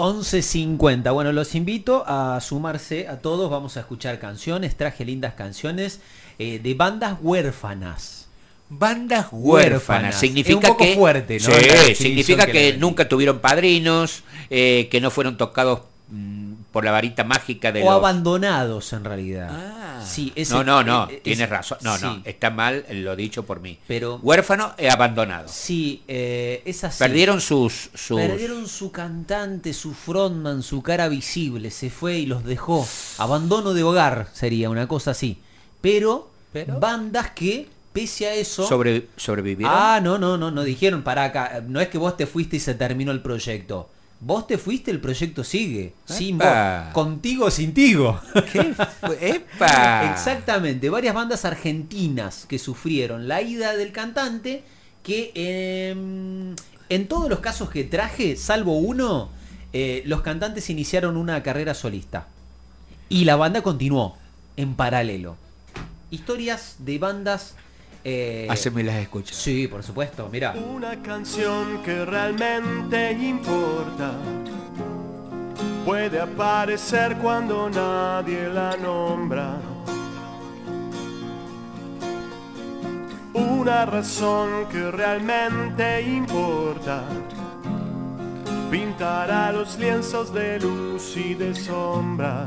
11.50. Bueno, los invito a sumarse a todos. Vamos a escuchar canciones. Traje lindas canciones eh, de bandas huérfanas. Bandas huérfanas. Significa Es un poco que. fuerte, ¿no? Sí, significa que nunca tuvieron padrinos, eh, que no fueron tocados mm, por la varita mágica de O los. abandonados en realidad. Ah. Sí, ese- no, no, no, tienes es- razón. No, no, está mal lo dicho por mí. Pero- Huérfano e abandonado. Sí, eh, es así. Perdieron sus. sus... Perdieron su cantante, su frontman, su cara visible, se fue y los dejó. Abandono de hogar sería una cosa así. Pero, Pero- bandas que, pese a eso... sobre- sobrevivieron. Ah, no, no, no, no dijeron para acá. No es que vos te fuiste y se terminó el proyecto. Vos te fuiste, el proyecto sigue. Sin vos. Contigo o sin tigo. ¿Qué fue? ¡Epa! Exactamente, varias bandas argentinas que sufrieron la ida del cantante, que em, en todos los casos que traje, salvo uno, eh, los cantantes iniciaron una carrera solista. Y la banda continuó en paralelo. Historias de bandas... eh, Haceme las escuchas. Sí, por supuesto, mira. Una canción que realmente importa puede aparecer cuando nadie la nombra. Una razón que realmente importa pintará los lienzos de luz y de sombra.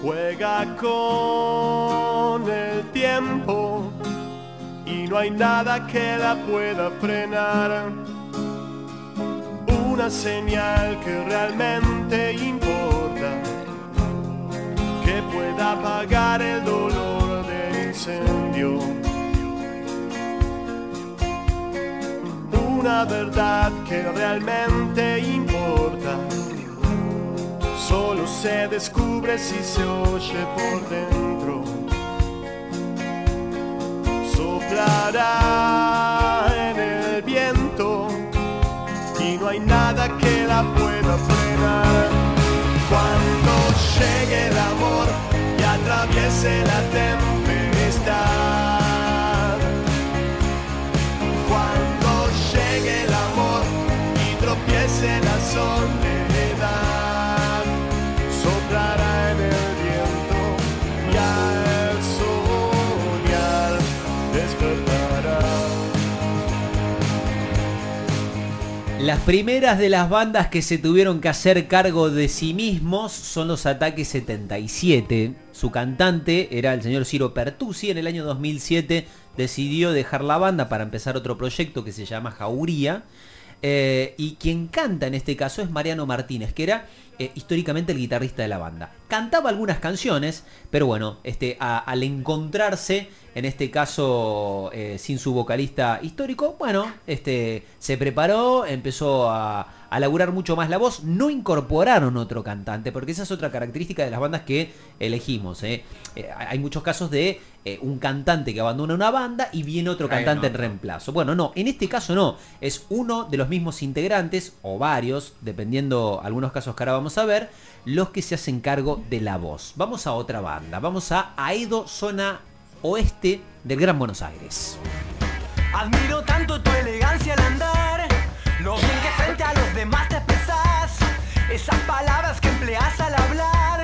Juega con el tiempo y no hay nada que la pueda frenar. Una señal que realmente importa, que pueda apagar el dolor del incendio. Una verdad que realmente importa, solo se descubre si se oye por dentro soplará en el viento y no hay nada que la pueda frenar. Cuando llegue el amor y atraviese la tempestad. Cuando llegue el amor y tropiece la soledad, Las primeras de las bandas que se tuvieron que hacer cargo de sí mismos son los Ataques 77. Su cantante era el señor Ciro Pertusi. En el año 2007 decidió dejar la banda para empezar otro proyecto que se llama Jauría. Eh, y quien canta en este caso es Mariano Martínez, que era eh, históricamente el guitarrista de la banda. Cantaba algunas canciones, pero bueno, este, al encontrarse, en este caso eh, sin su vocalista histórico, bueno, este, se preparó, empezó a, a laburar mucho más la voz. No incorporaron otro cantante, porque esa es otra característica de las bandas que elegimos. ¿eh? Eh, hay muchos casos de eh, un cantante que abandona una banda y viene otro cantante en reemplazo. Bueno, no, en este caso no. Es uno de los mismos integrantes, o varios, dependiendo algunos casos que ahora vamos a ver, los que se hacen cargo de la voz. Vamos a otra banda. Vamos a Aedo, zona oeste del Gran Buenos Aires. Admiro tanto tu elegancia al andar, lo bien que a los demás te expresas, esas palabras que empleas al hablar,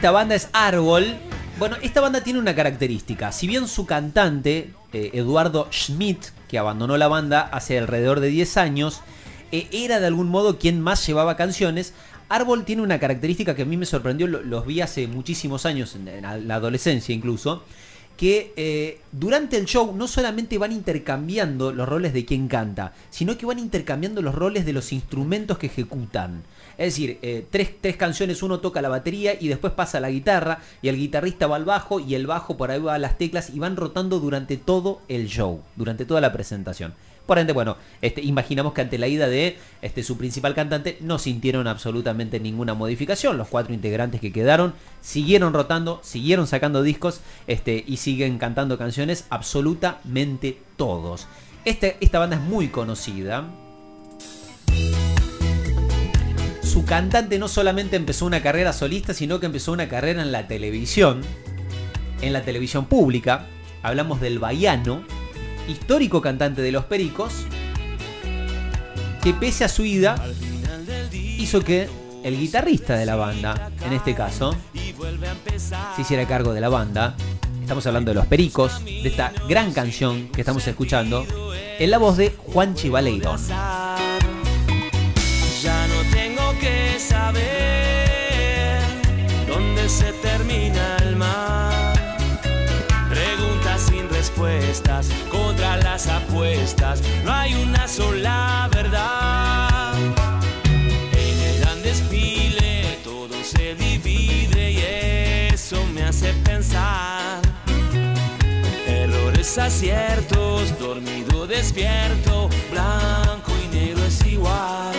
Esta banda es Árbol. Bueno, esta banda tiene una característica. Si bien su cantante, eh, Eduardo Schmidt, que abandonó la banda hace alrededor de 10 años, eh, era de algún modo quien más llevaba canciones, Árbol tiene una característica que a mí me sorprendió, lo- los vi hace muchísimos años, en la adolescencia incluso, que eh, durante el show no solamente van intercambiando los roles de quien canta, sino que van intercambiando los roles de los instrumentos que ejecutan. Es decir, eh, tres, tres canciones, uno toca la batería y después pasa la guitarra y el guitarrista va al bajo y el bajo por ahí va a las teclas y van rotando durante todo el show, durante toda la presentación. Bueno, este, imaginamos que ante la ida de este, su principal cantante no sintieron absolutamente ninguna modificación. Los cuatro integrantes que quedaron siguieron rotando, siguieron sacando discos este, y siguen cantando canciones absolutamente todos. Este, esta banda es muy conocida. Su cantante no solamente empezó una carrera solista, sino que empezó una carrera en la televisión, en la televisión pública. Hablamos del Baiano, histórico cantante de Los Pericos, que pese a su ida, hizo que el guitarrista de la banda, en este caso, se hiciera cargo de la banda. Estamos hablando de Los Pericos, de esta gran canción que estamos escuchando, en la voz de Juan Chivaleiro. Contra las apuestas. No hay una sola verdad. En el gran desfile todo se divide y eso me hace pensar. Errores, aciertos, dormido, despierto, blanco y negro es igual.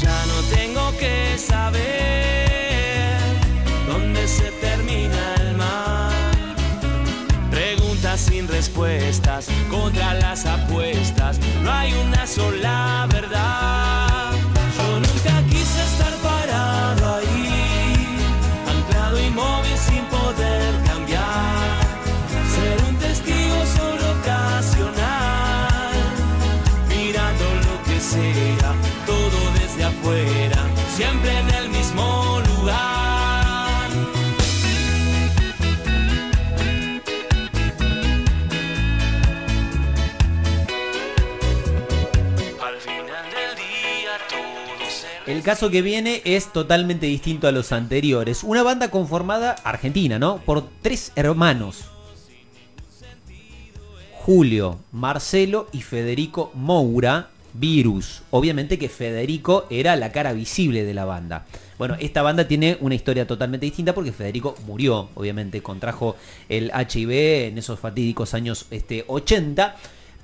Ya no tengo que saber una sola verdad. Yo nunca quise estar parado ahí, anclado inmóvil sin poder cambiar. Ser un testigo solo ocasional, mirando lo que sea, El caso que viene es totalmente distinto a los anteriores. Una banda conformada, argentina, ¿no? Por tres hermanos. Julio, Marcelo y Federico Moura, Virus. Obviamente que Federico era la cara visible de la banda. Bueno, esta banda tiene una historia totalmente distinta porque Federico murió, obviamente, contrajo el HIV en esos fatídicos años este, 80.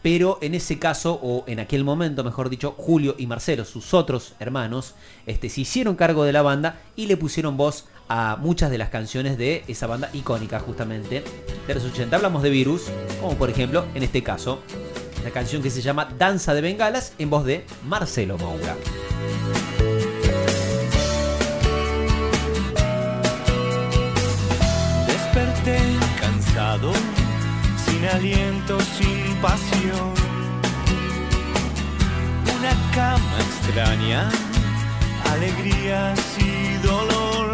Pero en ese caso, o en aquel momento, mejor dicho, Julio y Marcelo, sus otros hermanos, este, se hicieron cargo de la banda y le pusieron voz a muchas de las canciones de esa banda icónica, justamente, de los 80. Hablamos de Virus, como por ejemplo, en este caso, la canción que se llama Danza de Bengalas, en voz de Marcelo Moura. Desperté cansado, sin aliento, sin pasión. Una cama extraña, alegrías y dolor.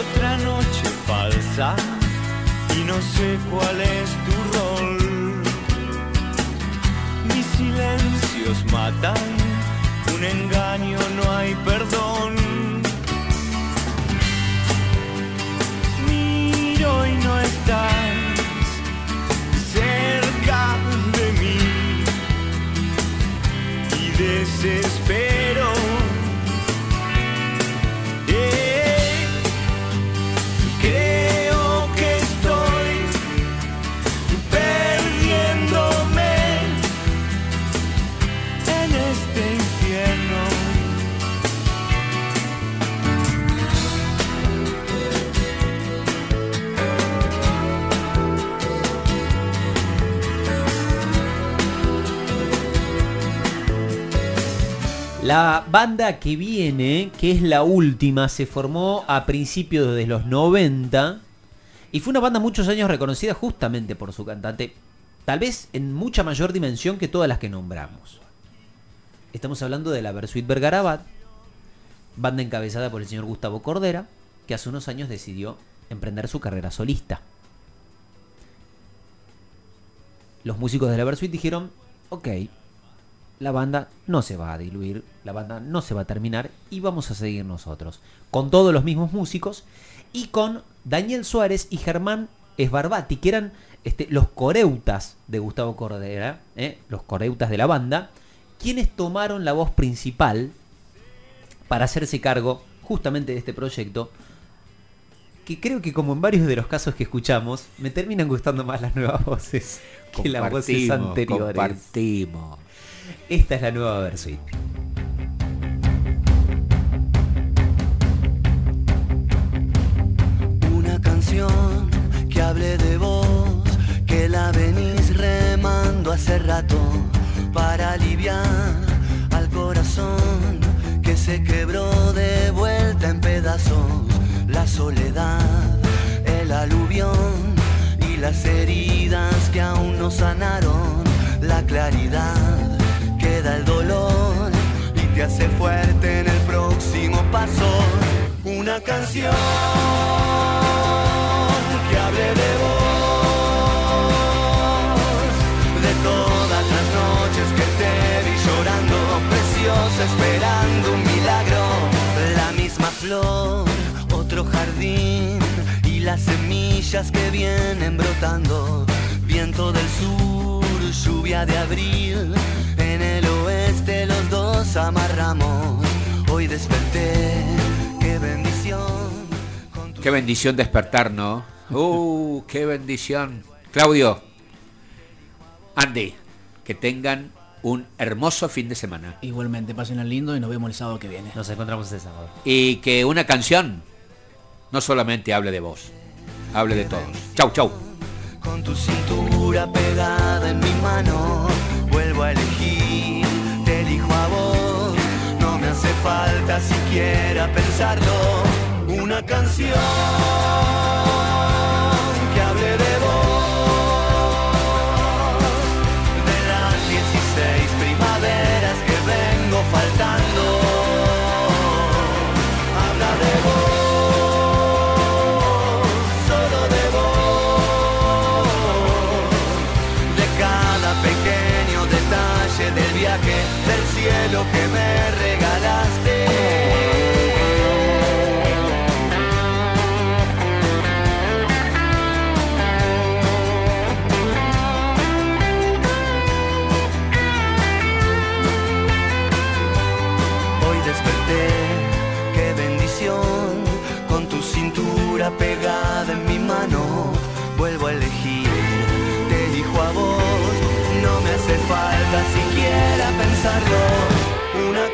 Otra noche falsa y no sé cuál es tu rol. Mis silencios matan, un engaño no hay perdón. La banda que viene, que es la última, se formó a principios de los 90 y fue una banda muchos años reconocida justamente por su cantante, tal vez en mucha mayor dimensión que todas las que nombramos. Estamos hablando de la Versuit Vergarabat, banda encabezada por el señor Gustavo Cordera, que hace unos años decidió emprender su carrera solista. Los músicos de la Versuit dijeron, ok, la banda no se va a diluir, la banda no se va a terminar y vamos a seguir nosotros. Con todos los mismos músicos y con Daniel Suárez y Germán Esbarbati, que eran este, los coreutas de Gustavo Cordera, ¿eh? los coreutas de la banda, quienes tomaron la voz principal para hacerse cargo justamente de este proyecto que creo que como en varios de los casos que escuchamos, me terminan gustando más las nuevas voces que las voces anteriores. Compartimos. Esta es la nueva Versuit. Una canción que hable de vos, que la venís remando hace rato para aliviar al corazón que se quebró de vuelta en pedazos. La soledad, el aluvión y las heridas que aún no sanaron. La claridad el dolor y te hace fuerte en el próximo paso. Una canción que hable de vos, de todas las noches que te vi llorando, preciosa, esperando un milagro. La misma flor, otro jardín y las semillas que vienen brotando. Viento del sur, lluvia de abril, los dos amarramos. Hoy desperté, qué bendición. con tu Qué bendición despertar, ¿no? Uh, qué bendición. Claudio, Andy, que tengan un hermoso fin de semana. Igualmente, pasen al lindo y nos vemos el sábado que viene. Nos encontramos este sábado. Y que una canción no solamente hable de vos, hable de todos. Chau, chau. Con tu cintura pegada en mi mano, vuelvo a elegir, falta siquiera pensarlo. Una canción en mi mano, vuelvo a elegir, te elijo a vos, no me hace falta siquiera pensarlo, una